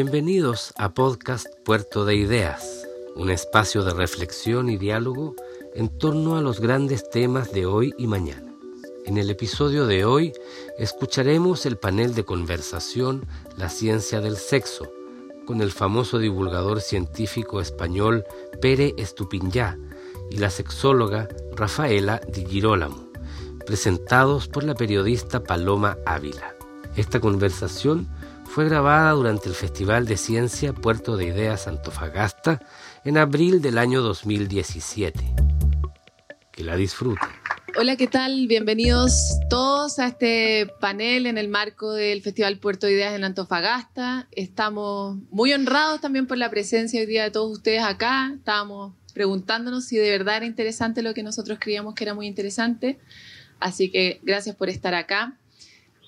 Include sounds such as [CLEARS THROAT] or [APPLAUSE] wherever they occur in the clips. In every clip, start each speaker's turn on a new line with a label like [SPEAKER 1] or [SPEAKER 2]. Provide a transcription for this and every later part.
[SPEAKER 1] Bienvenidos a Podcast Puerto de Ideas, un espacio de reflexión y diálogo en torno a los grandes temas de hoy y mañana. En el episodio de hoy escucharemos el panel de conversación La ciencia del sexo, con el famoso divulgador científico español Pere Estupinyá y la sexóloga Rafaela Di Girolamo, presentados por la periodista Paloma Ávila. Esta conversación fue grabada durante el Festival de Ciencia Puerto de Ideas Antofagasta en abril del año 2017. Que la disfruten.
[SPEAKER 2] Hola, ¿qué tal? Bienvenidos todos a este panel en el marco del Festival Puerto de Ideas en Antofagasta. Estamos muy honrados también por la presencia hoy día de todos ustedes acá. Estábamos preguntándonos si de verdad era interesante lo que nosotros creíamos que era muy interesante. Así que gracias por estar acá.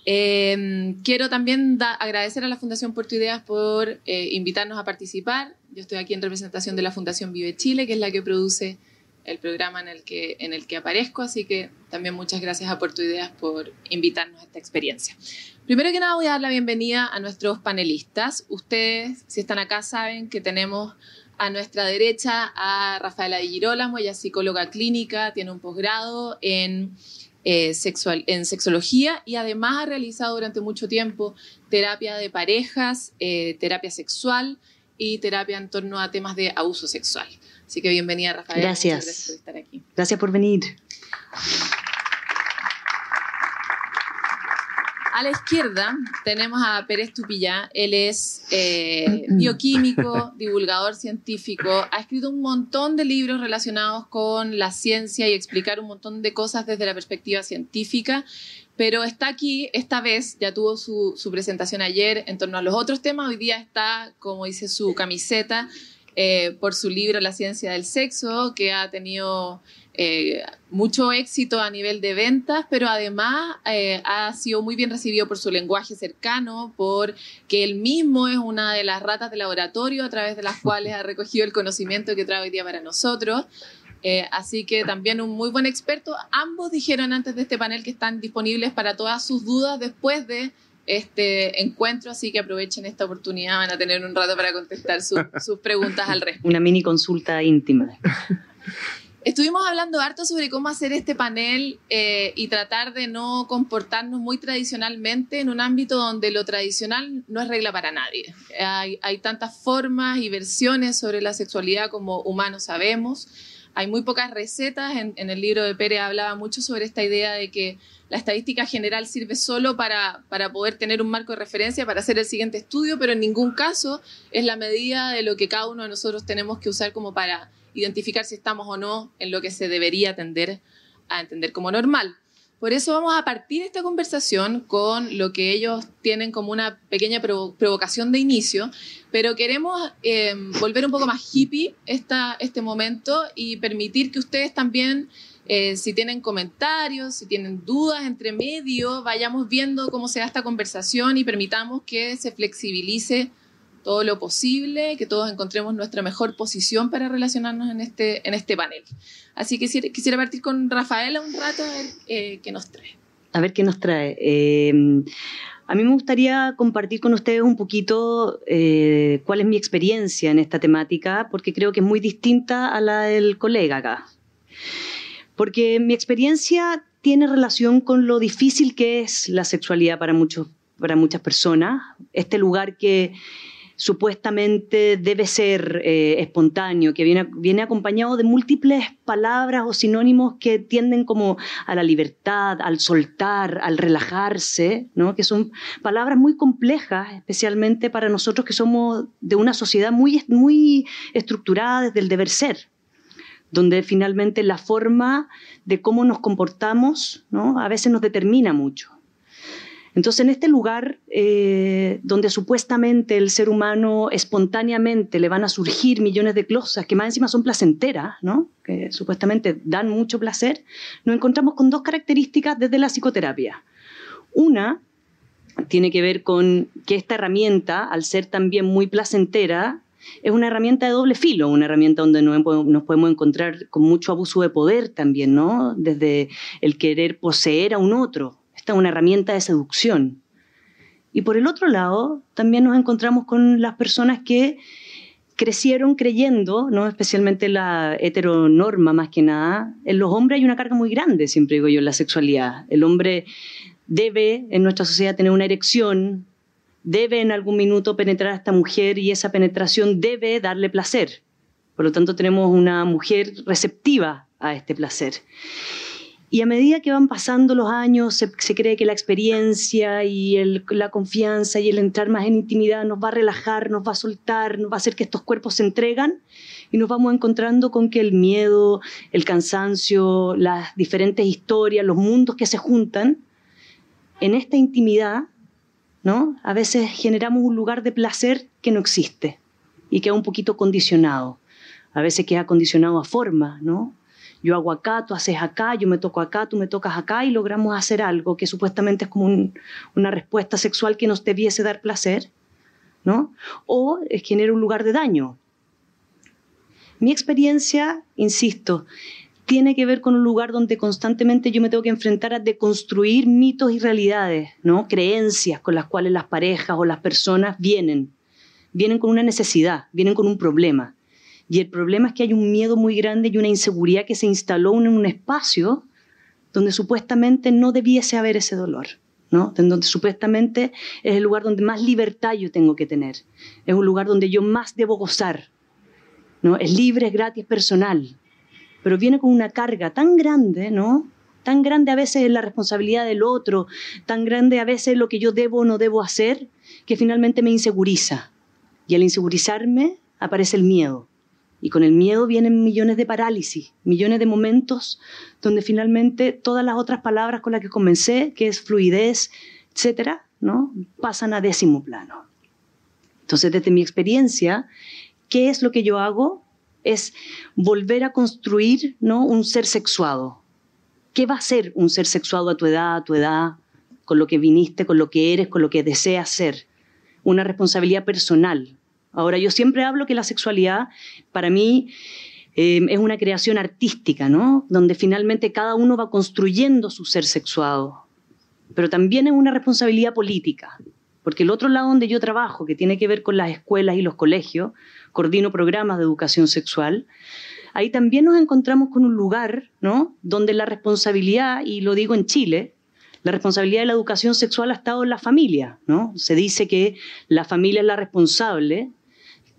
[SPEAKER 2] Eh, quiero también agradecer a la Fundación Puerto Ideas por eh, invitarnos a participar. Yo estoy aquí en representación de la Fundación Vive Chile, que es la que produce el programa en el que, en el que aparezco, así que también muchas gracias a Puerto Ideas por invitarnos a esta experiencia. Primero que nada voy a dar la bienvenida a nuestros panelistas. Ustedes, si están acá, saben que tenemos a nuestra derecha a Rafaela Di Girolamo, ella es psicóloga clínica, tiene un posgrado en eh, sexual, en sexología y además ha realizado durante mucho tiempo terapia de parejas, eh, terapia sexual y terapia en torno a temas de abuso sexual. Así que bienvenida, Rafael.
[SPEAKER 3] Gracias.
[SPEAKER 2] gracias por estar aquí.
[SPEAKER 3] Gracias por venir.
[SPEAKER 2] A la izquierda tenemos a Pérez Tupillá. Él es eh, bioquímico, [LAUGHS] divulgador científico. Ha escrito un montón de libros relacionados con la ciencia y explicar un montón de cosas desde la perspectiva científica. Pero está aquí, esta vez, ya tuvo su, su presentación ayer en torno a los otros temas. Hoy día está, como dice su camiseta, eh, por su libro La ciencia del sexo, que ha tenido eh, mucho éxito a nivel de ventas, pero además eh, ha sido muy bien recibido por su lenguaje cercano, por que él mismo es una de las ratas de laboratorio a través de las [LAUGHS] cuales ha recogido el conocimiento que trae hoy día para nosotros. así que también un muy buen experto. Ambos dijeron antes de este panel que están disponibles para todas sus dudas después de este encuentro, así que aprovechen esta oportunidad, van a tener un rato para contestar [LAUGHS] sus preguntas al respecto.
[SPEAKER 3] Una mini consulta íntima.
[SPEAKER 2] Estuvimos hablando harto sobre cómo hacer este panel eh, y tratar de no comportarnos muy tradicionalmente en un ámbito donde lo tradicional no es regla para nadie. Hay, hay tantas formas y versiones sobre la sexualidad como humanos sabemos. Hay muy pocas recetas. En, el libro de Pérez hablaba mucho sobre esta idea de que la estadística general sirve solo para, para, poder tener un marco de referencia para hacer el siguiente estudio, pero en ningún caso es la medida de lo que cada uno de nosotros tenemos que usar como para identificar si estamos o no en lo que se debería tender a entender como normal. Por eso vamos a partir esta conversación con lo que ellos tienen como una pequeña provocación de inicio, pero queremos eh, volver un poco más hippie esta, este momento y permitir que ustedes también eh, si tienen comentarios, si tienen dudas entre medio, vayamos viendo cómo se da esta conversación y permitamos que se flexibilice todo lo posible, que todos encontremos nuestra mejor posición para relacionarnos en este, en este panel. Así que quisiera, partir con Rafaela un rato a ver eh, qué nos trae.
[SPEAKER 3] A ver qué nos trae. Eh, a mí me gustaría compartir con ustedes un poquito cuál es mi experiencia en esta temática, porque creo que es muy distinta a la del colega acá porque mi experiencia tiene relación con lo difícil que es la sexualidad para, muchos, para muchas personas, este lugar que supuestamente debe ser eh, espontáneo, que viene, viene acompañado de múltiples palabras o sinónimos que tienden como a la libertad, al soltar, al relajarse, ¿no? que son palabras muy complejas, especialmente para nosotros que somos de una sociedad muy, muy estructurada desde el deber ser donde finalmente la forma de cómo nos comportamos ¿no? a veces nos determina mucho. Entonces, en este lugar eh, donde supuestamente el ser humano espontáneamente le van a surgir millones de cosas que más encima son placenteras, ¿no? que supuestamente dan mucho placer, nos encontramos con dos características desde la psicoterapia. Una tiene que ver con que esta herramienta, al ser también muy placentera, es una herramienta de doble filo, una herramienta donde nos podemos encontrar con mucho abuso de poder también, ¿no? Desde el querer poseer a un otro. Es una herramienta de seducción. Y por el otro lado, también nos encontramos con las personas que crecieron creyendo, ¿no? especialmente la heteronorma más que nada, en los hombres hay una carga muy grande, siempre digo yo, en la sexualidad. El hombre debe en nuestra sociedad tener una erección, debe en algún minuto penetrar a esta mujer y esa penetración debe darle placer. Por lo tanto, tenemos una mujer receptiva a este placer. Y a medida que van pasando los años, se, cree que la experiencia y la confianza y el entrar más en intimidad nos va a relajar, nos va a soltar, nos va a hacer que estos cuerpos se entregan y nos vamos encontrando con que el miedo, el cansancio, las diferentes historias, los mundos que se juntan, en esta intimidad, ¿no? A veces generamos un lugar de placer que no existe y queda un poquito condicionado. A veces queda condicionado a forma, ¿no? Yo hago acá, tú haces acá, yo me toco acá, tú me tocas acá y logramos hacer algo que supuestamente es como una respuesta sexual que nos debiese dar placer, ¿no? O genera un lugar de daño. Mi experiencia, insisto, tiene que ver con un lugar donde constantemente yo me tengo que enfrentar a deconstruir mitos y realidades, ¿no? Creencias con las cuales las parejas o las personas vienen. Vienen con una necesidad, vienen con un problema. Y el problema es que hay un miedo muy grande y una inseguridad que se instaló en un espacio donde supuestamente no debiese haber ese dolor. ¿no? donde supuestamente es el lugar donde más libertad yo tengo que tener, es un lugar donde yo más debo gozar, ¿no? es libre, es gratis, personal, pero viene con una carga tan grande, ¿no? tan grande a veces es la responsabilidad del otro, tan grande a veces lo que yo debo o no debo hacer, que finalmente me inseguriza. Y al insegurizarme aparece el miedo. Y con el miedo vienen millones de parálisis, millones de momentos donde finalmente todas las otras palabras con las que comencé, que es fluidez, etcétera, ¿no? pasan a décimo plano. Entonces, desde mi experiencia, ¿qué es lo que yo hago? Es volver a construir ¿no? un ser sexuado. ¿Qué va a ser un ser sexuado a tu edad, a tu edad, con lo que viniste, con lo que eres, con lo que deseas ser? Una responsabilidad personal, Ahora, yo siempre hablo que la sexualidad, para mí, eh, es una creación artística, ¿no? Donde finalmente cada uno va construyendo su ser sexuado. Pero también es una responsabilidad política, porque el otro lado donde yo trabajo, que tiene que ver con las escuelas y los colegios, coordino programas de educación sexual, ahí también nos encontramos con un lugar, ¿no? Donde la responsabilidad, y lo digo en Chile, la responsabilidad de la educación sexual ha estado en la familia, ¿no? Se dice que la familia es la responsable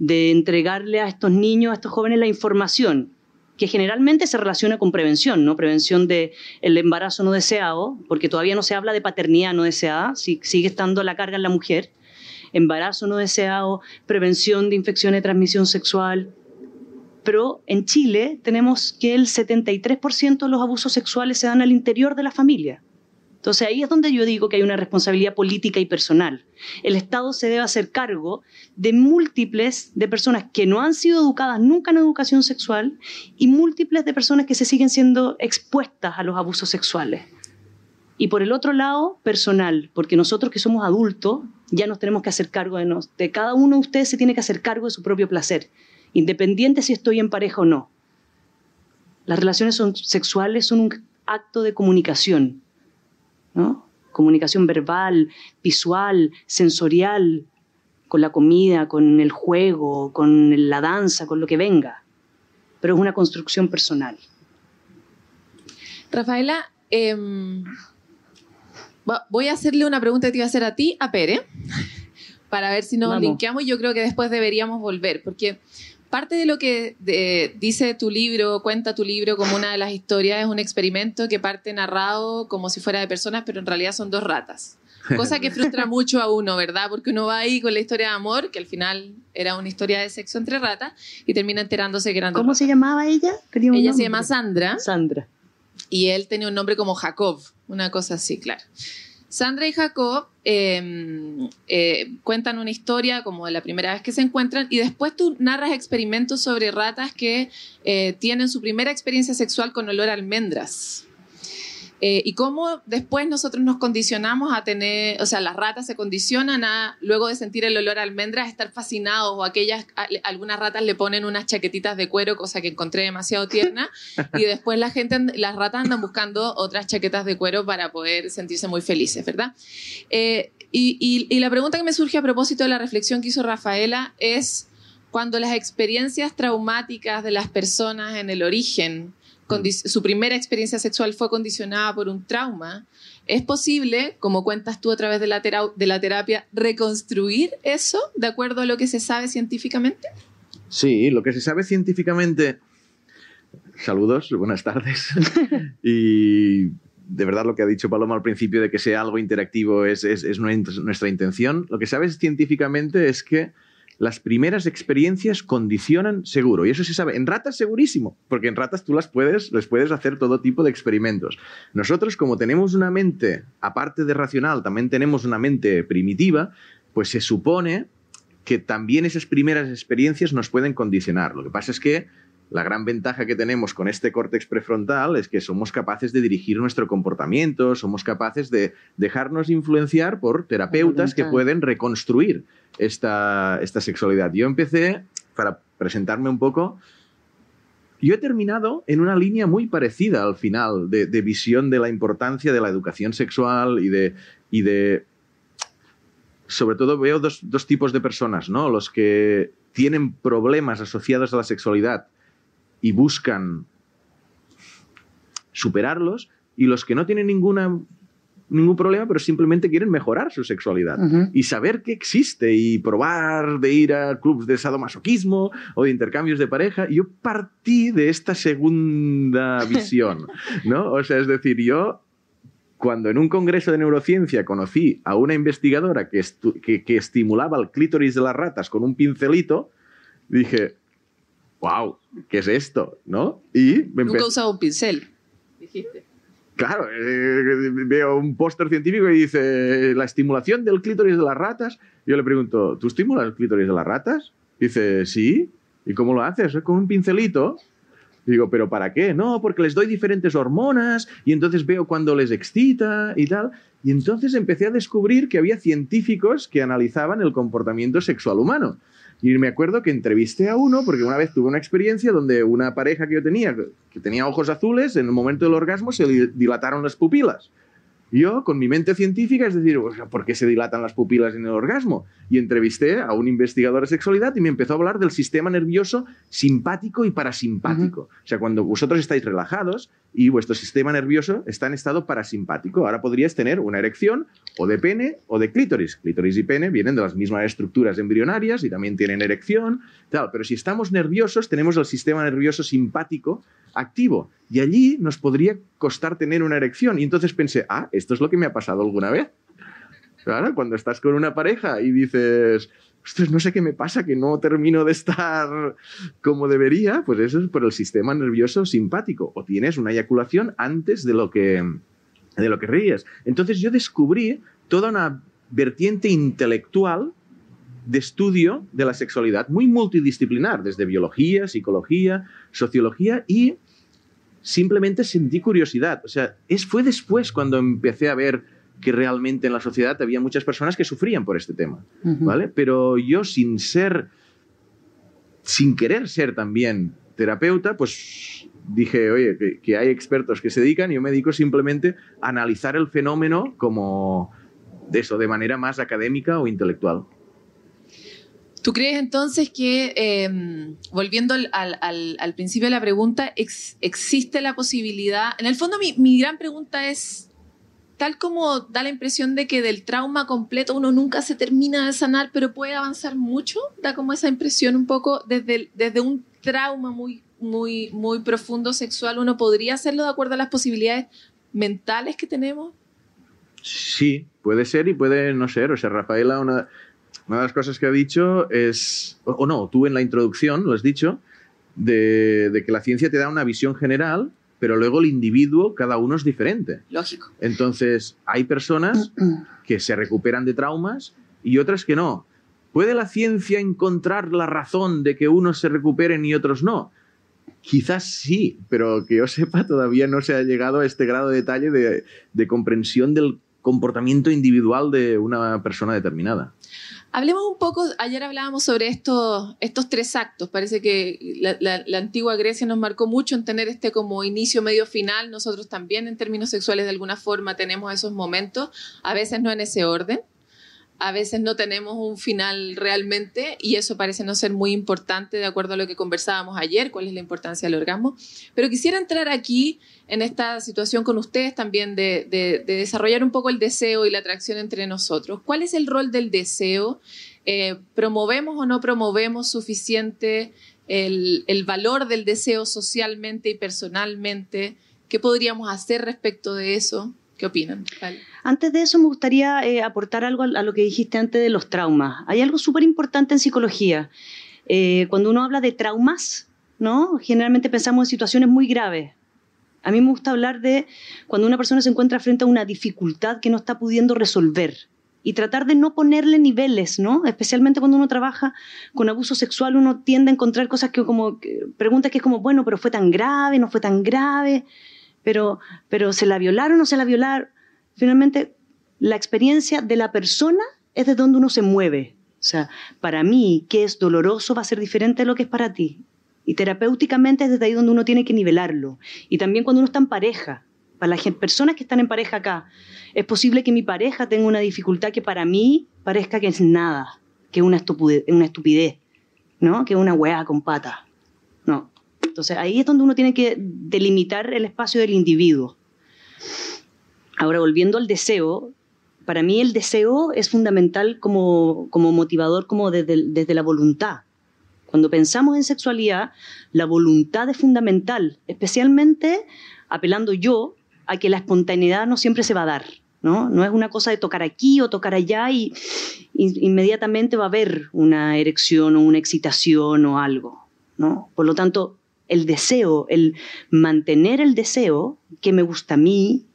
[SPEAKER 3] de entregarle a estos niños, a estos jóvenes la información que generalmente se relaciona con prevención, ¿no? Prevención del el embarazo no deseado, porque todavía no se habla de paternidad no deseada, sigue estando la carga en la mujer. Embarazo no deseado, prevención de infecciones de transmisión sexual. Pero en Chile tenemos que el 73% de los abusos sexuales se dan al interior de la familia. Entonces ahí es donde yo digo que hay una responsabilidad política y personal. El Estado se debe hacer cargo de múltiples de personas que no han sido educadas nunca en educación sexual y múltiples de personas que se siguen siendo expuestas a los abusos sexuales. Y por el otro lado, personal, porque nosotros que somos adultos ya nos tenemos que hacer cargo de nos. De cada uno de ustedes se tiene que hacer cargo de su propio placer, independiente si estoy en pareja o no. Las relaciones sexuales son un acto de comunicación Comunicación verbal, visual, sensorial, con la comida, con el juego, con la danza, con lo que venga. Pero es una construcción personal.
[SPEAKER 2] Rafaela, em, voy a hacerle una pregunta que te iba a hacer a ti, a Pere, [LAUGHS] para ver si nos linkeamos. Yo creo que después deberíamos volver, porque parte de lo que dice tu libro, cuenta tu libro como una de las historias, es un experimento que parte narrado como si fuera de personas, pero en realidad son dos ratas. [LAUGHS] Cosa que frustra mucho a uno, ¿verdad? Porque uno va ahí con la historia de amor, que al final era una historia de sexo entre ratas, y termina enterándose que eran
[SPEAKER 3] ¿Cómo se llamaba ella?
[SPEAKER 2] Ella se llama Sandra.
[SPEAKER 3] Sandra.
[SPEAKER 2] Y él tenía un nombre como Jacob, una cosa así, claro. Sandra y Jacob em, eh, cuentan una historia como de la primera vez que se encuentran y después tú narras experimentos sobre ratas que eh, tienen su primera experiencia sexual con olor a almendras. Eh, y cómo después nosotros nos condicionamos a tener, o sea, las ratas se condicionan a, luego de sentir el olor a almendras, estar fascinados o aquellas, algunas ratas le ponen unas chaquetitas de cuero, cosa que encontré demasiado tierna, [LAUGHS] y después la gente, las ratas andan buscando otras chaquetas de cuero para poder sentirse muy felices, ¿verdad? Eh, Y, y, la pregunta que me surge a propósito de la reflexión que hizo Rafaela es cuando las experiencias traumáticas de las personas en el origen, su primera experiencia sexual fue condicionada por un trauma, ¿es posible, como cuentas tú a través de la, de la terapia, reconstruir eso de acuerdo a lo que se sabe científicamente?
[SPEAKER 4] Sí, lo que se sabe científicamente... Saludos, buenas tardes. [LAUGHS] y de verdad lo que ha dicho Paloma al principio de que sea algo interactivo es, es, nuestra intención. Lo que sabes científicamente es que las primeras experiencias condicionan seguro. Y eso se sabe. En ratas segurísimo, porque en ratas tú las puedes, les puedes hacer todo tipo de experimentos. Nosotros, como tenemos una mente, aparte de racional, también tenemos una mente primitiva, pues se supone que también esas primeras experiencias nos pueden condicionar. Lo que pasa es que la gran ventaja que tenemos con este córtex prefrontal es que somos capaces de dirigir nuestro comportamiento, somos capaces de dejarnos influenciar por terapeutas que pueden reconstruir esta, esta sexualidad. Yo empecé, para presentarme un poco, yo he terminado en una línea muy parecida al final, de, visión de la importancia de la educación sexual y de, y de sobre todo veo dos, dos, tipos de personas, ¿no? Los que tienen problemas asociados a la sexualidad y buscan superarlos y los que no tienen ninguna, ningún problema, pero simplemente quieren mejorar su sexualidad y saber que existe y probar de ir a clubes de sadomasoquismo o de intercambios de pareja. Yo partí de esta segunda [LAUGHS] visión, ¿no? O sea, es decir, yo cuando en un congreso de neurociencia conocí a una investigadora que, que, que estimulaba el clítoris de las ratas con un pincelito, dije, wow, ¿qué es esto? ¿No?
[SPEAKER 2] Y Nunca he usado un pincel, dijiste.
[SPEAKER 4] Claro, eh, veo un póster científico y dice la estimulación del clítoris de las ratas. Yo le pregunto, ¿tú estimulas el clítoris de las ratas? Dice, sí. ¿Y cómo lo haces? ¿Con un pincelito? digo, ¿pero para qué? No, porque les doy diferentes hormonas y entonces veo cuando les excita y tal. Y entonces empecé a descubrir que había científicos que analizaban el comportamiento sexual humano. Y me acuerdo que entrevisté a uno porque una vez tuve una experiencia donde una pareja que yo tenía, que tenía ojos azules, en el momento del orgasmo se dilataron las pupilas. Yo, con mi mente científica, es decir, ¿por qué se dilatan las pupilas en el orgasmo? Y entrevisté a un investigador de sexualidad y me empezó a hablar del sistema nervioso simpático y parasimpático. O sea, cuando vosotros estáis relajados y vuestro sistema nervioso está en estado parasimpático, ahora podrías tener una erección o de pene o de clítoris. Clítoris y pene vienen de las mismas estructuras embrionarias y también tienen erección, tal. Pero si estamos nerviosos, tenemos el sistema nervioso simpático activo. Y allí nos podría costar tener una erección. Y entonces pensé, ah, esto es lo que me ha pasado alguna vez. Claro, cuando estás con una pareja y dices, no sé qué me pasa, que no termino de estar como debería, pues eso es por el sistema nervioso simpático. O tienes una eyaculación antes de lo que, de lo que ríes. Entonces yo descubrí toda una vertiente intelectual de estudio de la sexualidad muy multidisciplinar, desde biología, psicología, sociología y simplemente sentí curiosidad. O sea, es, fue después cuando empecé a ver que realmente en la sociedad había muchas personas que sufrían por este tema, ¿vale? Pero yo sin ser, sin querer ser también terapeuta, pues dije, oye, que, que, hay expertos que se dedican y yo me dedico simplemente a analizar el fenómeno como de eso, de manera más académica o intelectual.
[SPEAKER 2] ¿Tú crees entonces que, em, volviendo al, principio de la pregunta, existe la posibilidad, en el fondo mi, gran pregunta es, tal como da la impresión de que del trauma completo uno nunca se termina de sanar, pero puede avanzar mucho, da como esa impresión un poco desde, desde un trauma muy, muy, muy profundo sexual, uno podría hacerlo de acuerdo a las posibilidades mentales que tenemos.
[SPEAKER 4] Sí, puede ser y puede no ser. O sea, Rafaela, una, una de las cosas que ha dicho es, o, no, tú en la introducción lo has dicho, de, que la ciencia te da una visión general, pero luego el individuo, cada uno es diferente.
[SPEAKER 2] Lógico.
[SPEAKER 4] Entonces, hay personas [CLEARS THROAT] que se recuperan de traumas y otras que no. ¿Puede la ciencia encontrar la razón de que unos se recuperen y otros no? Quizás sí, pero que yo sepa, todavía no se ha llegado a este grado de detalle de, de comprensión del comportamiento individual de una persona determinada.
[SPEAKER 2] Hablemos un poco, ayer hablábamos sobre estos, estos tres actos, parece que la, antigua Grecia nos marcó mucho en tener este como inicio, medio, final, nosotros también en términos sexuales de alguna forma tenemos esos momentos, a veces no en ese orden. A veces no tenemos un final realmente y eso parece no ser muy importante de acuerdo a lo que conversábamos ayer, cuál es la importancia del orgasmo. Pero quisiera entrar aquí en esta situación con ustedes también de, desarrollar un poco el deseo y la atracción entre nosotros. ¿Cuál es el rol del deseo? Eh, ¿Promovemos o no promovemos suficiente el, el valor del deseo socialmente y personalmente? ¿Qué podríamos hacer respecto de eso? ¿Qué opinan?
[SPEAKER 3] Antes de eso me gustaría eh, aportar algo a, lo que dijiste antes de los traumas. Hay algo súper importante en psicología. Eh, cuando uno habla de traumas, ¿no? generalmente pensamos en situaciones muy graves. A mí me gusta hablar de cuando una persona se encuentra frente a una dificultad que no está pudiendo resolver y tratar de no ponerle niveles, ¿no? Especialmente cuando uno trabaja con abuso sexual, uno tiende a encontrar cosas que como preguntas que es como, bueno, pero fue tan grave, no fue tan grave pero, pero ¿se la violaron o se la violaron? Finalmente, la experiencia de la persona es de donde uno se mueve. O sea, para mí, que es doloroso va a ser diferente de lo que es para ti. Y terapéuticamente es desde ahí donde uno tiene que nivelarlo. Y también cuando uno está en pareja. Para las personas que están en pareja acá, es posible que mi pareja tenga una dificultad que para mí parezca que es nada, que es una estupidez, una estupidez ¿no? Que es una hueá con pata. No. Entonces ahí es donde uno tiene que delimitar el espacio del individuo. Ahora, volviendo al deseo, para mí el deseo es fundamental como, como motivador, como desde, desde la voluntad. Cuando pensamos en sexualidad, la voluntad es fundamental, especialmente apelando yo a que la espontaneidad no siempre se va a dar. ¿no? No es una cosa de tocar aquí o tocar allá y, inmediatamente va a haber una erección o una excitación o algo. ¿no? Por lo tanto, el deseo, el mantener el deseo que me gusta a mí,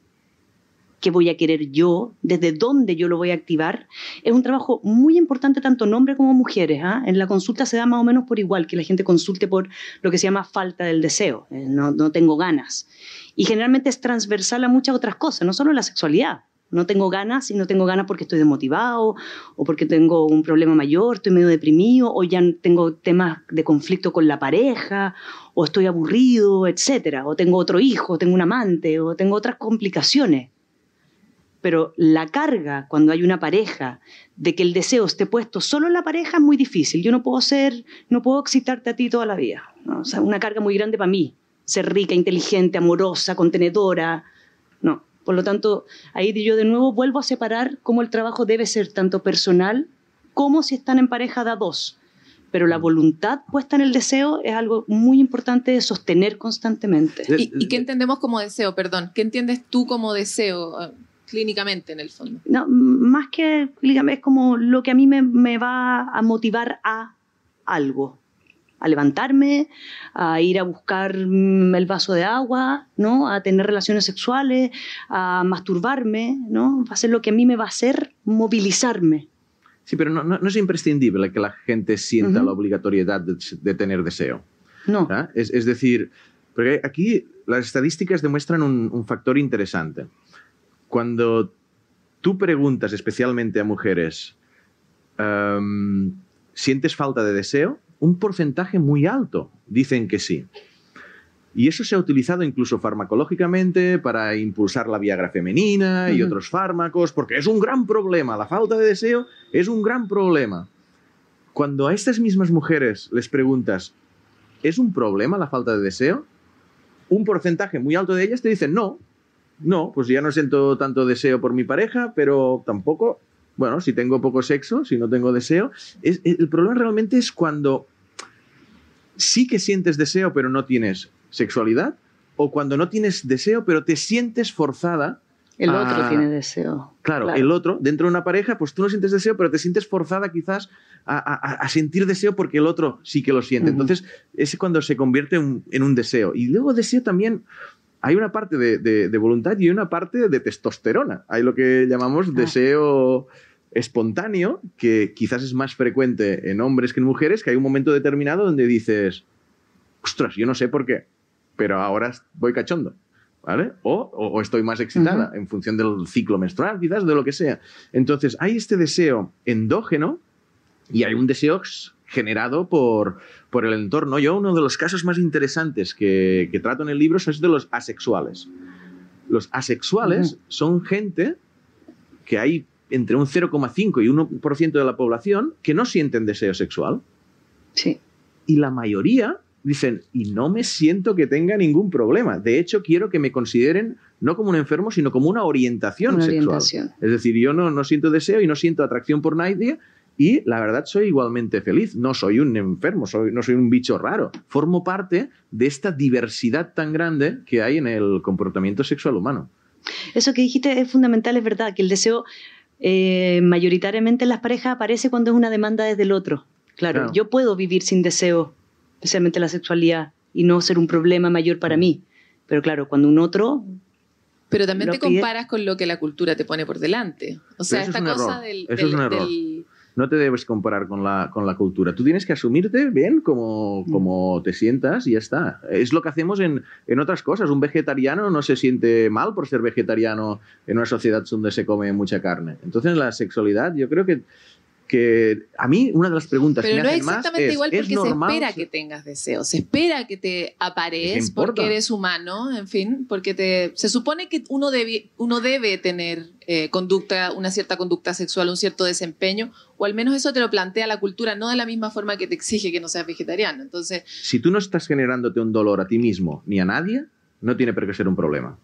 [SPEAKER 3] que voy a querer yo, desde dónde yo lo voy a activar, es un trabajo muy importante tanto en hombres como mujeres. ¿ah? En la consulta se da más o menos por igual, que la gente consulte por lo que se llama falta del deseo, eh, no, no tengo ganas. Y generalmente es transversal a muchas otras cosas, no solo la sexualidad. No tengo ganas y no tengo ganas porque estoy desmotivado o porque tengo un problema mayor, estoy medio deprimido o ya tengo temas de conflicto con la pareja o estoy aburrido, etcétera, o tengo otro hijo, tengo un amante o tengo otras complicaciones. Pero la carga cuando hay una pareja de que el deseo esté puesto solo en la pareja es muy difícil. Yo no puedo ser, no puedo excitarte a ti toda la vida. O sea, una carga muy grande para mí. Ser rica, inteligente, amorosa, contenedora. No, por lo tanto, ahí yo de nuevo vuelvo a separar cómo el trabajo debe ser tanto personal como si están en pareja de dos. Pero la voluntad puesta en el deseo es algo muy importante de sostener constantemente.
[SPEAKER 2] ¿Y, qué entendemos como deseo? Perdón, ¿qué entiendes tú como deseo? Eh, clínicamente en el fondo.
[SPEAKER 3] No, más que clínicamente es como lo que a mí me, me va a motivar a algo a levantarme, a ir a buscar mm, el vaso de agua, ¿no? a tener relaciones sexuales, a masturbarme, ¿no? va a ser lo que a mí me va a hacer movilizarme.
[SPEAKER 4] Sí, pero no, no, es imprescindible que la gente sienta la obligatoriedad de, tener deseo.
[SPEAKER 3] No.
[SPEAKER 4] Es, es, decir, porque aquí las estadísticas demuestran un, un factor interesante. Cuando tú preguntas especialmente a mujeres, em, ¿sientes falta de deseo? Un porcentaje muy alto dicen que sí. Y eso se ha utilizado incluso farmacológicamente para impulsar la Viagra femenina y otros fármacos, porque es un gran problema. La falta de deseo es un gran problema. Cuando a estas mismas mujeres les preguntas, ¿es un problema la falta de deseo? Un porcentaje muy alto de ellas te dicen, no, no, pues ya no siento tanto deseo por mi pareja, pero tampoco bueno, si tengo poco sexo, si no tengo deseo. Es, el problema realmente es cuando sí que sientes deseo, pero no tienes sexualidad, o cuando no tienes deseo, pero te sientes forzada.
[SPEAKER 3] El otro tiene deseo.
[SPEAKER 4] Claro, el otro, dentro de una pareja, pues tú no sientes deseo, pero te sientes forzada quizás a, sentir deseo porque el otro sí que lo siente. Entonces, es cuando se convierte en un deseo. Y luego deseo también, hay una parte de, voluntad y una parte de testosterona. Hay lo que llamamos ah. Espontáneo, que quizás es más frecuente en hombres que en mujeres, que hay un momento determinado donde dices, ostras, yo no sé por qué, pero ahora voy cachondo. ¿Vale? O, estoy más excitada en función del ciclo menstrual, quizás de lo que sea. Entonces, hay este deseo endógeno y hay un deseo generado por, por el entorno. Yo uno de los casos más interesantes que, que trato en el libro es de los asexuales. Los asexuales son gente que hay entre un 0,5 y 1% de la población que no sienten deseo sexual.
[SPEAKER 3] Sí.
[SPEAKER 4] Y la mayoría dicen, y no me siento que tenga ningún problema. De hecho, quiero que me consideren no como un enfermo, sino como una orientación
[SPEAKER 3] Una
[SPEAKER 4] sexual.
[SPEAKER 3] orientación.
[SPEAKER 4] Es decir, yo no, no siento deseo y no siento atracción por nadie y la verdad soy igualmente feliz. No soy un enfermo, soy, no soy un bicho raro. Formo parte de esta diversidad tan grande que hay en el comportamiento sexual humano.
[SPEAKER 3] Eso que dijiste es fundamental, es verdad, que el deseo eh, mayoritariamente en las parejas aparece cuando es una demanda desde el otro. Claro,
[SPEAKER 4] Claro.
[SPEAKER 3] yo puedo vivir sin deseo, especialmente la sexualidad, y no ser un problema mayor para mí. Pero claro, cuando un otro
[SPEAKER 2] Pero también te
[SPEAKER 3] pide-
[SPEAKER 2] comparas con lo que la cultura te pone por delante. O sea,
[SPEAKER 4] eso es
[SPEAKER 2] esta
[SPEAKER 4] un
[SPEAKER 2] cosa
[SPEAKER 4] error.
[SPEAKER 2] del,
[SPEAKER 4] Eso
[SPEAKER 2] del-
[SPEAKER 4] es un error.
[SPEAKER 2] del-
[SPEAKER 4] No te debes comparar con la, con la cultura. Tú tienes que asumirte bien como, como te sientas y ya está. Es lo que hacemos en, en otras cosas. Un vegetariano no se siente mal por ser vegetariano en una sociedad donde se come mucha carne. Entonces, la sexualidad, yo creo que, que a mí una de las preguntas que
[SPEAKER 2] Pero
[SPEAKER 4] me
[SPEAKER 2] no es
[SPEAKER 4] hacen más
[SPEAKER 2] exactamente
[SPEAKER 4] es,
[SPEAKER 2] igual
[SPEAKER 4] ¿es
[SPEAKER 2] porque se espera que tengas deseos, se espera que te apares
[SPEAKER 4] ¿Qué importa?
[SPEAKER 2] porque eres humano, en fin, porque te, se supone que uno debe, uno debe tener eh, conducta, una cierta conducta sexual, un cierto desempeño, o al menos eso te lo plantea la cultura, no de la misma forma que te exige que no seas vegetariano. Entonces,
[SPEAKER 4] si tú no estás generándote un dolor a ti mismo ni a nadie, no tiene por qué ser un problema.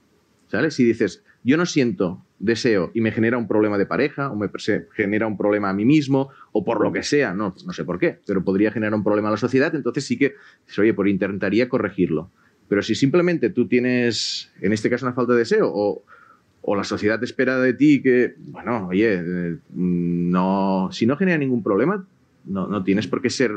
[SPEAKER 4] Si dices, yo no siento deseo y me genera un problema de pareja, o me genera un problema a mí mismo, o por lo que sea, no, no sé por qué, pero podría generar un problema a la sociedad, entonces sí que, dices, oye, pues intentaría corregirlo. Pero si simplemente tú tienes, en este caso, una falta de deseo, o, o la sociedad espera de ti que, bueno, oye, eh, no, si no genera ningún problema, no, no tienes por qué ser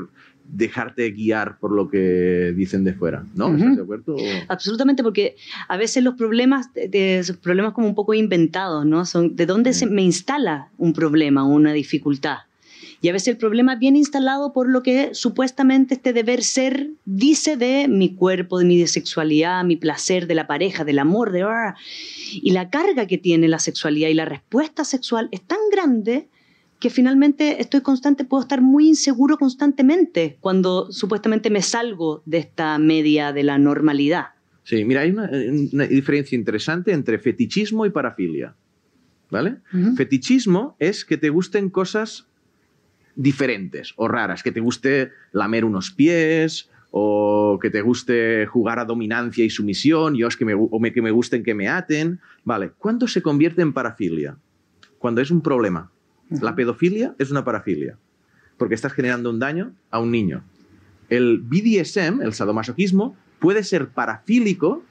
[SPEAKER 4] dejarte guiar por lo que dicen de fuera, ¿no? ¿Estás de acuerdo?
[SPEAKER 3] Absolutamente, porque a veces los problemas, de, de- problemas como un poco inventados, ¿no? Son de dónde se me instala un problema, una dificultad. Y a veces el problema viene instalado por lo que supuestamente este deber ser dice de mi cuerpo, de mi sexualidad, mi placer, de la pareja, del amor, de... ah. Y la carga que tiene la sexualidad y la respuesta sexual es tan grande que finalmente estoy constante, puedo estar muy inseguro constantemente cuando supuestamente me salgo de esta media de la normalidad.
[SPEAKER 4] Sí, mira, hay una, una diferencia interesante entre fetichismo y parafilia, ¿vale? Fetichismo es que te gusten cosas diferentes o raras, que te guste lamer unos pies o que te guste jugar a dominancia y sumisión, yo es que me, o me- que me gusten que me aten. Vale, ¿cuándo se convierte en parafilia? Cuando es un problema. La pedofilia es una parafilia, porque estás generando un daño a un niño. El BDSM, el sadomasoquismo, puede ser parafílico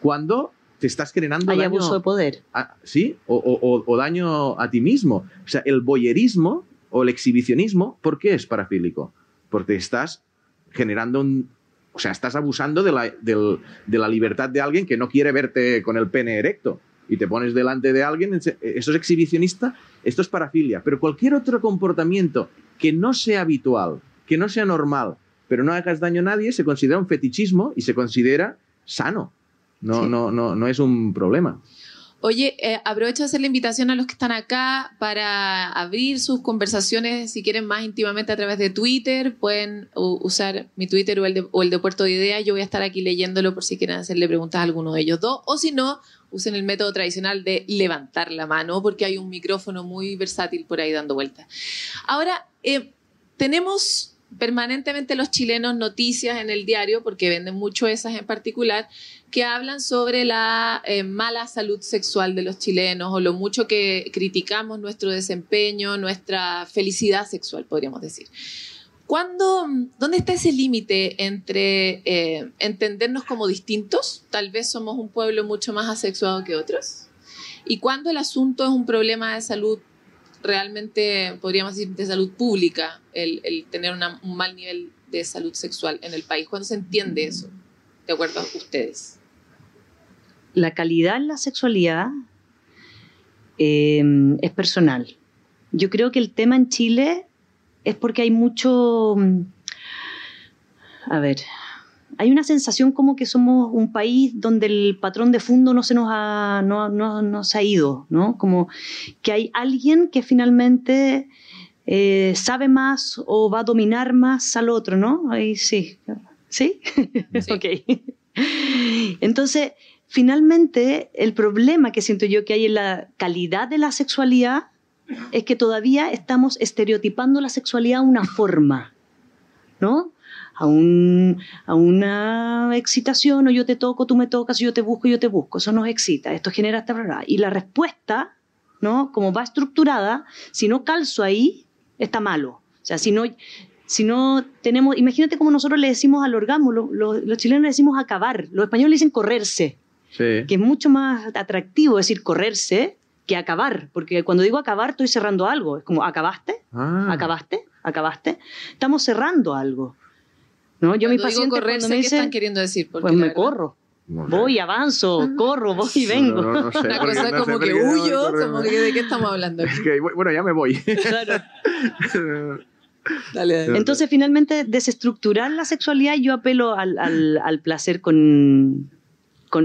[SPEAKER 4] cuando te estás generando
[SPEAKER 3] Hay
[SPEAKER 4] daño
[SPEAKER 3] abuso de poder.
[SPEAKER 4] a- sí, o, o- o- o daño a ti mismo. O sea, el boyerismo o el exhibicionismo, ¿por qué es parafílico? Porque estás generando un... O sea, estás abusando de la, del- de la libertad de alguien que no quiere verte con el pene erecto y te pones delante de alguien, eso es exhibicionista, esto es parafilia. Pero cualquier otro comportamiento que no sea habitual, que no sea normal, pero no hagas daño a nadie, se considera un fetichismo y se considera sano. No,
[SPEAKER 3] Sí.
[SPEAKER 4] no, no, no es un problema.
[SPEAKER 2] Oye, eh, aprovecho de hacer la invitación a los que están acá para abrir sus conversaciones, si quieren más íntimamente a través de Twitter, pueden usar mi Twitter o el, de, o el de Puerto de Ideas, yo voy a estar aquí leyéndolo por si quieren hacerle preguntas a alguno de ellos dos, o si no, usen el método tradicional de levantar la mano, porque hay un micrófono muy versátil por ahí dando vueltas. Ahora, eh, tenemos permanentemente los chilenos noticias en el diario, porque venden mucho esas en particular, que hablan sobre la eh, mala salud sexual de los chilenos o lo mucho que criticamos nuestro desempeño, nuestra felicidad sexual, podríamos decir. ¿Cuándo, ¿Dónde está ese límite entre eh, entendernos como distintos? Tal vez somos un pueblo mucho más asexuado que otros. ¿Y cuándo el asunto es un problema de salud realmente, podríamos decir, de salud pública, el, tener un mal nivel de salud sexual en el país? ¿Cuándo se entiende eso? De acuerdo a ustedes.
[SPEAKER 3] La calidad en la sexualidad eh, es personal. Yo creo que el tema en Chile es porque hay mucho... mm, A ver, hay una sensación como que somos un país donde el patrón de fondo no se nos ha, no, no- no se ha ido, ¿no? Como que hay alguien que finalmente eh, sabe más o va a dominar más al otro, ¿no? Ahí sí. ¿Sí?
[SPEAKER 2] Sí. [LAUGHS]
[SPEAKER 3] ok. Entonces, finalmente, el problema que siento yo que hay en la calidad de la sexualidad es que todavía estamos estereotipando la sexualidad a una forma, ¿no? A, un, a una excitación, o yo te toco, tú me tocas, yo te busco, yo te busco. Eso nos excita, esto genera esta... Y la respuesta, ¿no? Como va estructurada, si no calzo ahí, está malo. O sea, si no, si no tenemos, imagínate como nosotros le decimos al orgasmo, los chilenos le decimos acabar, los españoles dicen correrse, que es mucho más atractivo decir correrse que acabar, porque cuando digo acabar estoy cerrando algo, es como acabaste, ah. acabaste, acabaste, estamos cerrando algo. ¿no?
[SPEAKER 2] Yo mi paciente digo correrse, me dice, ¿qué están queriendo decir?
[SPEAKER 3] pues me corro. Voy, avanzo, corro, voy y vengo.
[SPEAKER 2] Una cosa como que huyo, como que de qué estamos hablando.
[SPEAKER 4] Es que, bueno, ya me voy. [LAUGHS] Claro.
[SPEAKER 3] Entonces, finalmente, desestructurar la sexualidad, yo apelo al, al placer con,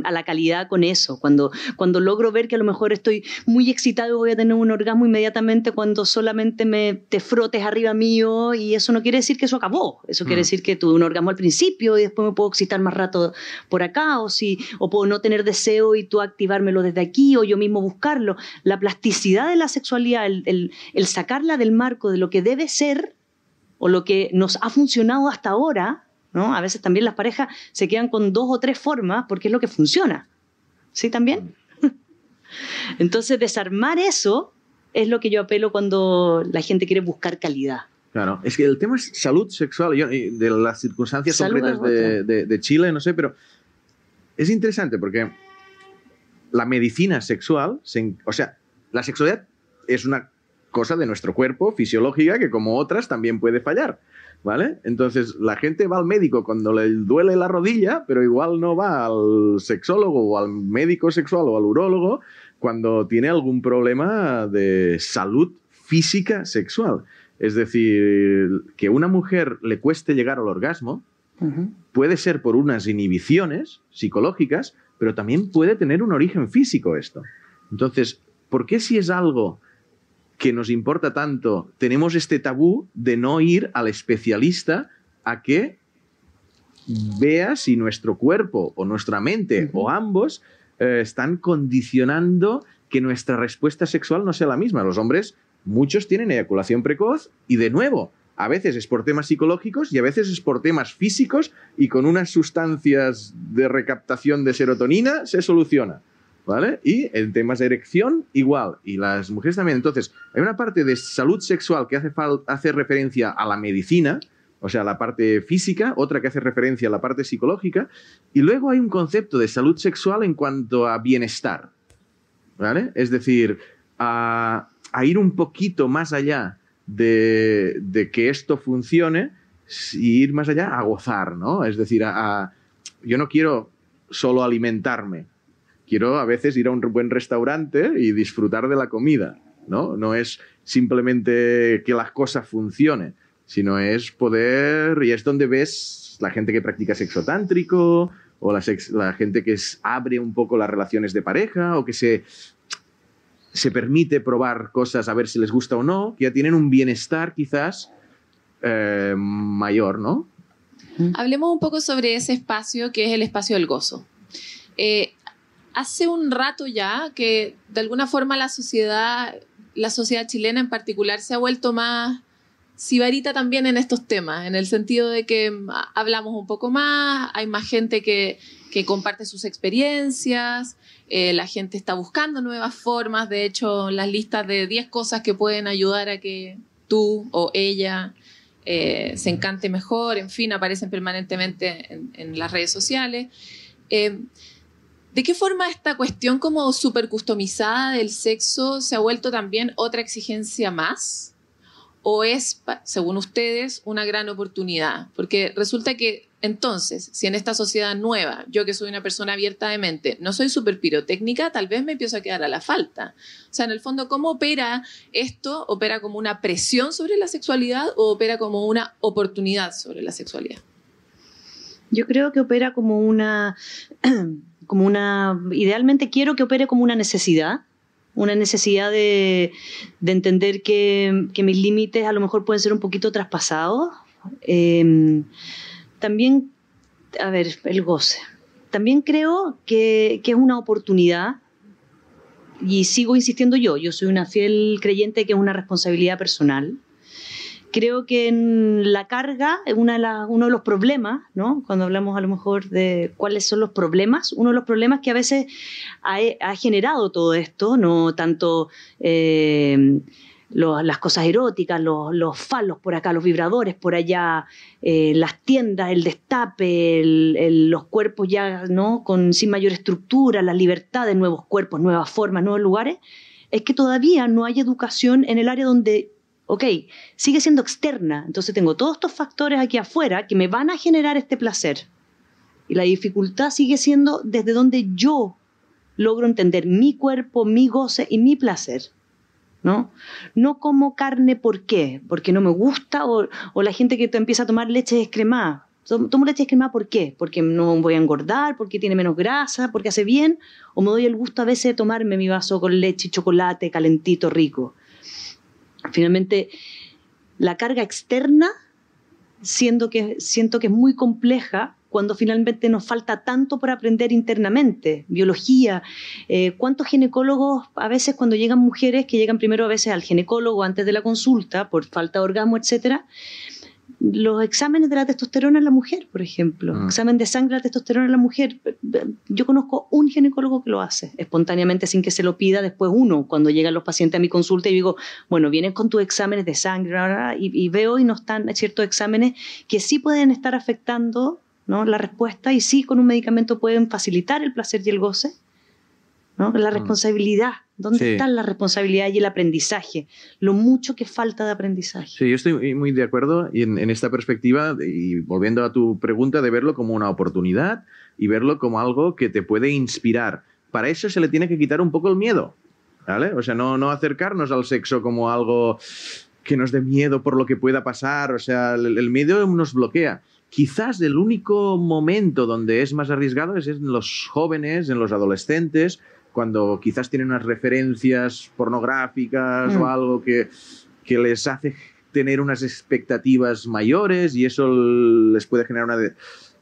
[SPEAKER 3] a la calidad con eso. Cuando, cuando logro ver que a lo mejor estoy muy excitado y voy a tener un orgasmo inmediatamente cuando solamente me te frotes arriba mío y eso no quiere decir que eso acabó. Eso quiere mm. decir que tuve un orgasmo al principio y después me puedo excitar más rato por acá o, si, o puedo no tener deseo y tú activármelo desde aquí o yo mismo buscarlo. La plasticidad de la sexualidad, el, el sacarla del marco de lo que debe ser o lo que nos ha funcionado hasta ahora, a veces también las parejas se quedan con dos o tres formas porque es lo que funciona. ¿Sí también? [LAUGHS] Entonces, desarmar eso es lo que yo apelo cuando la gente quiere buscar calidad.
[SPEAKER 4] Claro, es que el tema es salud sexual, de las circunstancias concretas de, Chile, no sé, pero es interesante porque la medicina sexual, o sea, la sexualidad es una cosa de nuestro cuerpo, fisiológica, que como otras también puede fallar. ¿Vale? Entonces la gente va al médico cuando le duele la rodilla, pero igual no va al sexólogo o al médico sexual o al urólogo cuando tiene algún problema de salud física sexual. Es decir, que una mujer le cueste llegar al orgasmo puede ser por unas inhibiciones psicológicas, pero también puede tener un origen físico esto. Entonces, ¿por qué si es algo que nos importa tanto, tenemos este tabú de no ir al especialista a que vea si nuestro cuerpo o nuestra mente o ambos eh, están condicionando que nuestra respuesta sexual no sea la misma. Los hombres, muchos tienen eyaculación precoz y de nuevo, a veces es por temas psicológicos y a veces es por temas físicos y con unas sustancias de recaptación de serotonina se soluciona. ¿Vale? Y en temas de erección, igual. Y las mujeres también. Entonces, hay una parte de salud sexual que hace, hace referencia a la medicina, o sea, la parte física, otra que hace referencia a la parte psicológica, y luego hay un concepto de salud sexual en cuanto a bienestar. ¿Vale? Es decir, a, ir un poquito más allá de, que esto funcione y ir más allá a gozar, ¿no? Es decir, a yo no quiero solo alimentarme, quiero a veces ir a un buen restaurante y disfrutar de la comida, ¿no? No es simplemente que las cosas funcionen, sino es poder, y es donde ves la gente que practica sexo tántrico, o la, gente que abre un poco las relaciones de pareja, o que se, se permite probar cosas a ver si les gusta o no, que ya tienen un bienestar quizás eh, mayor, ¿no?
[SPEAKER 2] Hablemos un poco sobre ese espacio que es el espacio del gozo. Eh, hace un rato ya que de alguna forma la sociedad, la sociedad chilena en particular, se ha vuelto más sibarita también en estos temas, en el sentido de que hablamos un poco más, hay más gente que, comparte sus experiencias, eh, la gente está buscando nuevas formas, de hecho las listas de 10 cosas que pueden ayudar a que tú o ella eh, se encante mejor, en fin, aparecen permanentemente en, las redes sociales. Eh, ¿De qué forma esta cuestión como súper customizada del sexo se ha vuelto también otra exigencia más? ¿O es, según ustedes, una gran oportunidad? Porque resulta que entonces, si en esta sociedad nueva, yo que soy una persona abierta de mente, no soy súper pirotécnica, tal vez me empiezo a quedar a la falta. O sea, en el fondo, ¿cómo opera esto? ¿Opera como una presión sobre la sexualidad o opera como una oportunidad sobre la sexualidad?
[SPEAKER 3] Yo creo que opera como una como una, idealmente quiero que opere como una necesidad, una necesidad de, entender que, mis límites a lo mejor pueden ser un poquito traspasados. Em, también, a ver, el goce. También creo que, es una oportunidad y sigo insistiendo yo, yo soy una fiel creyente que es una responsabilidad personal. Creo que en la carga, una de uno de los problemas, ¿no? cuando hablamos a lo mejor de cuáles son los problemas, uno de los problemas que a veces ha, generado todo esto, no tanto eh, las cosas eróticas, los, falos por acá, los vibradores por allá, eh, las tiendas, el destape, los cuerpos ya ¿no? con sin mayor estructura, la libertad de nuevos cuerpos, nuevas formas, nuevos lugares, es que todavía no hay educación en el área donde, ok, sigue siendo externa. Entonces tengo todos estos factores aquí afuera que me van a generar este placer. Y la dificultad sigue siendo desde donde yo logro entender mi cuerpo, mi goce y mi placer. ¿no? No como carne, ¿por qué? Porque no me gusta o, la gente que empieza a tomar leche descremada. Tomo leche descremada, ¿por qué? Porque no voy a engordar, porque tiene menos grasa, porque hace bien, o me doy el gusto a veces de tomarme mi vaso con leche y chocolate calentito, rico. Finalmente, la carga externa, siendo que, siento que es muy compleja, cuando finalmente nos falta tanto por aprender internamente, biología. Eh, ¿Cuántos ginecólogos, a veces cuando llegan mujeres que llegan primero a veces al ginecólogo antes de la consulta por falta de orgasmo, etcétera? Los exámenes de la testosterona en la mujer, por ejemplo, mm. examen de sangre de la testosterona en la mujer. Yo conozco un ginecólogo que lo hace espontáneamente sin que se lo pida, después uno, cuando llegan los pacientes a mi consulta y digo, bueno, vienes con tus exámenes de sangre y, y, veo y no están ciertos exámenes que sí pueden estar afectando ¿no? La respuesta, y sí, con un medicamento pueden facilitar el placer y el goce, ¿no? La mm. responsabilidad, ¿dónde está la responsabilidad y el aprendizaje? Lo mucho que falta de aprendizaje.
[SPEAKER 4] Sí, yo estoy muy de acuerdo y en, esta perspectiva, y volviendo a tu pregunta, de verlo como una oportunidad y verlo como algo que te puede inspirar. Para eso se le tiene que quitar un poco el miedo, ¿vale? O sea, no, no acercarnos al sexo como algo que nos dé miedo por lo que pueda pasar, o sea, el miedo nos bloquea Quizás el único momento donde es más arriesgado es en los jóvenes, en los adolescentes, cuando quizás tienen unas referencias pornográficas o mm. algo que, que les hace tener unas expectativas mayores y eso les puede generar una,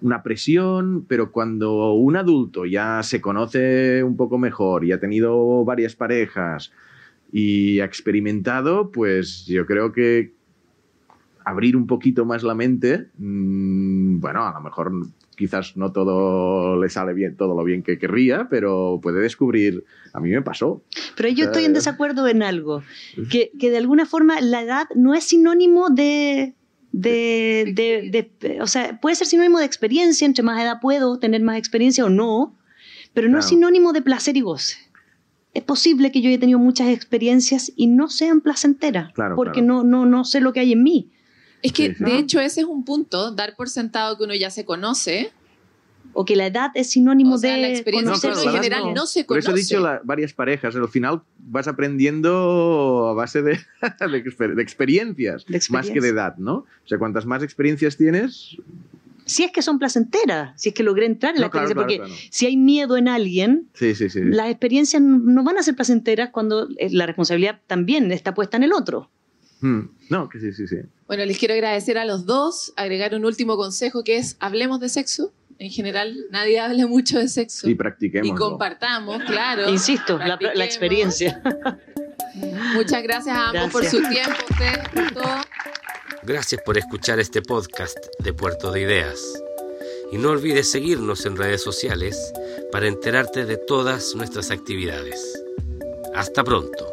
[SPEAKER 4] una, presión, pero cuando un adulto ya se conoce un poco mejor y ha tenido varias parejas y ha experimentado, pues yo creo que abrir un poquito más la mente, mm, bueno, a lo mejor quizás no todo le sale bien, todo lo bien que querría, pero puede descubrir, a mí me pasó.
[SPEAKER 3] Pero yo estoy en desacuerdo en algo, que, que de alguna forma la edad no es sinónimo de, de, de, o sea, puede ser sinónimo de experiencia, entre más edad puedo tener más experiencia o no, pero no es sinónimo de placer y goce. Es posible que yo haya tenido muchas experiencias y no sean placenteras, porque No, no, no sé lo que hay en mí.
[SPEAKER 2] Es que, de hecho, ese es un punto, dar por sentado que uno ya se conoce.
[SPEAKER 3] O que la edad es sinónimo de
[SPEAKER 2] la experiencia en general no. se conoce.
[SPEAKER 4] Por eso he dicho varias parejas. Al final vas aprendiendo a base de, [LAUGHS] de, experiencias, más que de edad, ¿no? O sea, cuantas más experiencias tienes,
[SPEAKER 3] si es que son placenteras, si es que logré entrar en la experiencia, porque si hay miedo en alguien, las experiencias no van a ser placenteras cuando eh, la responsabilidad también está puesta en el otro.
[SPEAKER 4] Hmm. No, que sí, sí, sí.
[SPEAKER 2] Bueno, les quiero agradecer a los dos, agregar un último consejo que es hablemos de sexo. En general, nadie habla mucho de sexo.
[SPEAKER 4] Y practiquemos.
[SPEAKER 2] Y compartamos, claro.
[SPEAKER 3] Insisto, la, experiencia.
[SPEAKER 2] Muchas gracias a ambos por su tiempo, ustedes por todo.
[SPEAKER 1] Gracias por escuchar este podcast de Puerto de Ideas. Y no olvides seguirnos en redes sociales para enterarte de todas nuestras actividades. Hasta pronto.